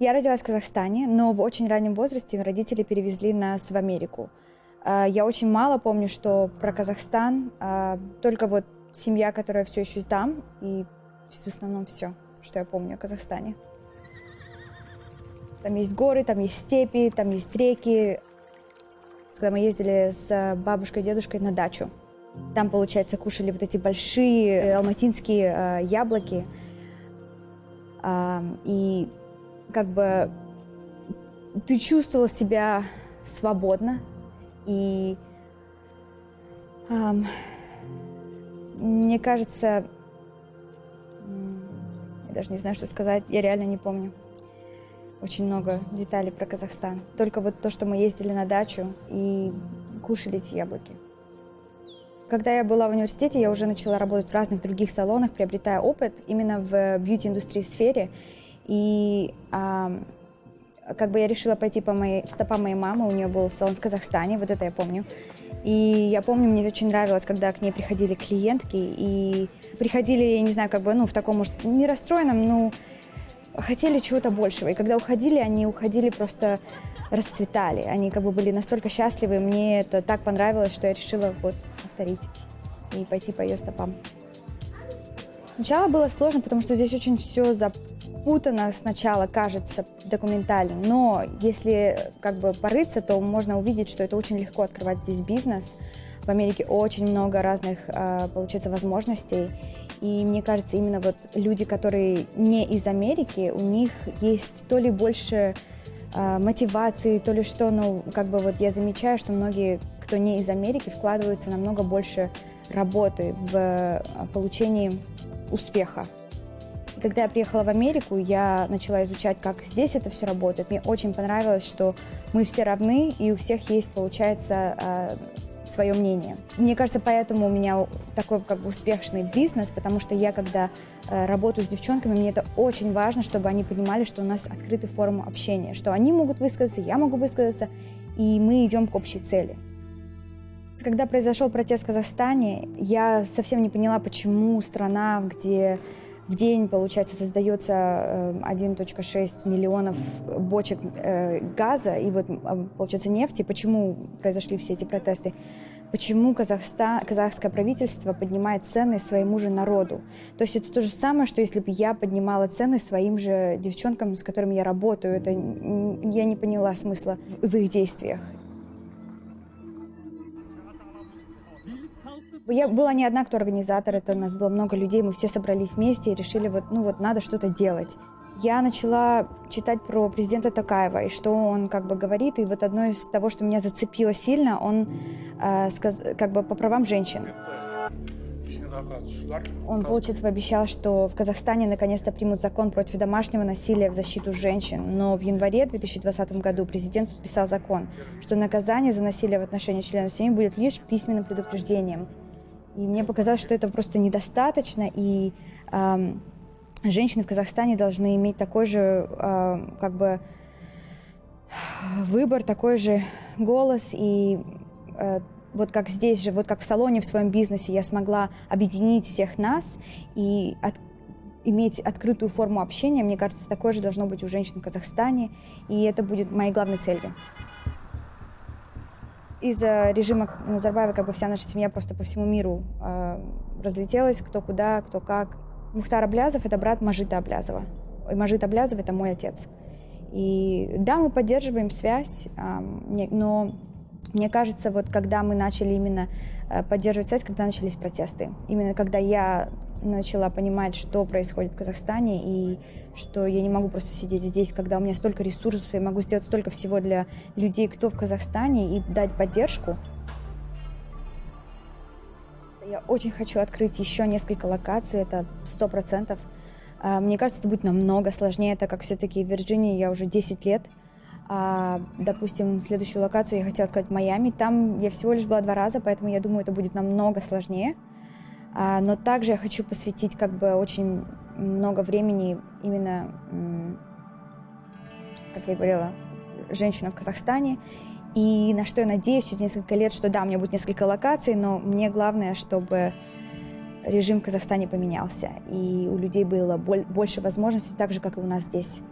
Я родилась в Казахстане, но в очень раннем возрасте родители перевезли нас в Америку. А, я очень мало помню, что про Казахстан, а, только вот семья, которая все еще там, и в основном все, что я помню о Казахстане. Там есть горы, там есть степи, там есть реки. Когда мы ездили с бабушкой и дедушкой на дачу, там, получается, кушали вот эти большие э, алматинские э, яблоки. И как бы ты чувствовал себя свободно. И э, мне кажется, я даже не знаю, что сказать, я реально не помню очень много деталей про Казахстан. Только вот то, что мы ездили на дачу и кушали эти яблоки. Когда я была в университете, я уже начала работать в разных других салонах, приобретая опыт именно в бьюти-индустрии сфере. И а, как бы я решила пойти по моей, стопам моей мамы, у нее был салон в Казахстане, вот это я помню. И я помню, мне очень нравилось, когда к ней приходили клиентки, и приходили, я не знаю, как бы, ну, в таком, может, не расстроенном, но хотели чего-то большего. И когда уходили, они уходили просто расцветали. Они как бы были настолько счастливы. Мне это так понравилось, что я решила вот повторить и пойти по ее стопам. Сначала было сложно, потому что здесь очень все запутано сначала, кажется, документально. Но если как бы порыться, то можно увидеть, что это очень легко открывать здесь бизнес. В Америке очень много разных, а, получается, возможностей. И мне кажется, именно вот люди, которые не из Америки, у них есть то ли больше э, мотивации, то ли что, ну, как бы вот я замечаю, что многие, кто не из Америки, вкладываются намного больше работы в э, получении успеха. Когда я приехала в Америку, я начала изучать, как здесь это все работает. Мне очень понравилось, что мы все равны, и у всех есть, получается, э, свое мнение. Мне кажется, поэтому у меня такой как бы успешный бизнес, потому что я, когда э, работаю с девчонками, мне это очень важно, чтобы они понимали, что у нас открытая форма общения, что они могут высказаться, я могу высказаться, и мы идем к общей цели. Когда произошел протест в Казахстане, я совсем не поняла, почему страна, где в день, получается, создается 1.6 э, миллионов бочек э, газа и вот, а, получается, нефти. Почему произошли все эти протесты? Почему Казахстан, казахское правительство поднимает цены своему же народу? То есть это то же самое, что если бы я поднимала цены своим же девчонкам, с которыми я работаю. Это я не поняла смысла в их действиях. Я была не одна, кто организатор, это у нас было много людей, мы все собрались вместе и решили, вот, ну вот, надо что-то делать. Я начала читать про президента Такаева и что он как бы говорит, и вот одно из того, что меня зацепило сильно, он э, сказ, как бы по правам женщин. Он, получается, пообещал, что в Казахстане наконец-то примут закон против домашнего насилия в защиту женщин. Но в январе 2020 году президент подписал закон, что наказание за насилие в отношении членов семьи будет лишь письменным предупреждением. И мне показалось, что это просто недостаточно, и э, женщины в Казахстане должны иметь такой же, э, как бы, выбор, такой же голос, и э, вот как здесь же, вот как в салоне в своем бизнесе я смогла объединить всех нас и от, иметь открытую форму общения, мне кажется, такое же должно быть у женщин в Казахстане, и это будет моей главной целью из-за режима Назарбаева как бы вся наша семья просто по всему миру э, разлетелась, кто куда, кто как. Мухтар Аблязов — это брат Мажита Аблязова. И Мажит Аблязов — это мой отец. И да, мы поддерживаем связь, э, но мне кажется, вот когда мы начали именно э, поддерживать связь, когда начались протесты, именно когда я начала понимать, что происходит в Казахстане, и что я не могу просто сидеть здесь, когда у меня столько ресурсов, я могу сделать столько всего для людей, кто в Казахстане, и дать поддержку. Я очень хочу открыть еще несколько локаций, это сто процентов. А, мне кажется, это будет намного сложнее, так как все-таки в Вирджинии я уже 10 лет. А, допустим, следующую локацию я хотела в Майами. Там я всего лишь была два раза, поэтому я думаю, это будет намного сложнее. А, но также я хочу посвятить как бы очень много времени именно, как я говорила, женщинам в Казахстане. И на что я надеюсь через несколько лет, что да, у меня будет несколько локаций, но мне главное, чтобы режим в Казахстане поменялся, и у людей было больше возможностей, так же, как и у нас здесь.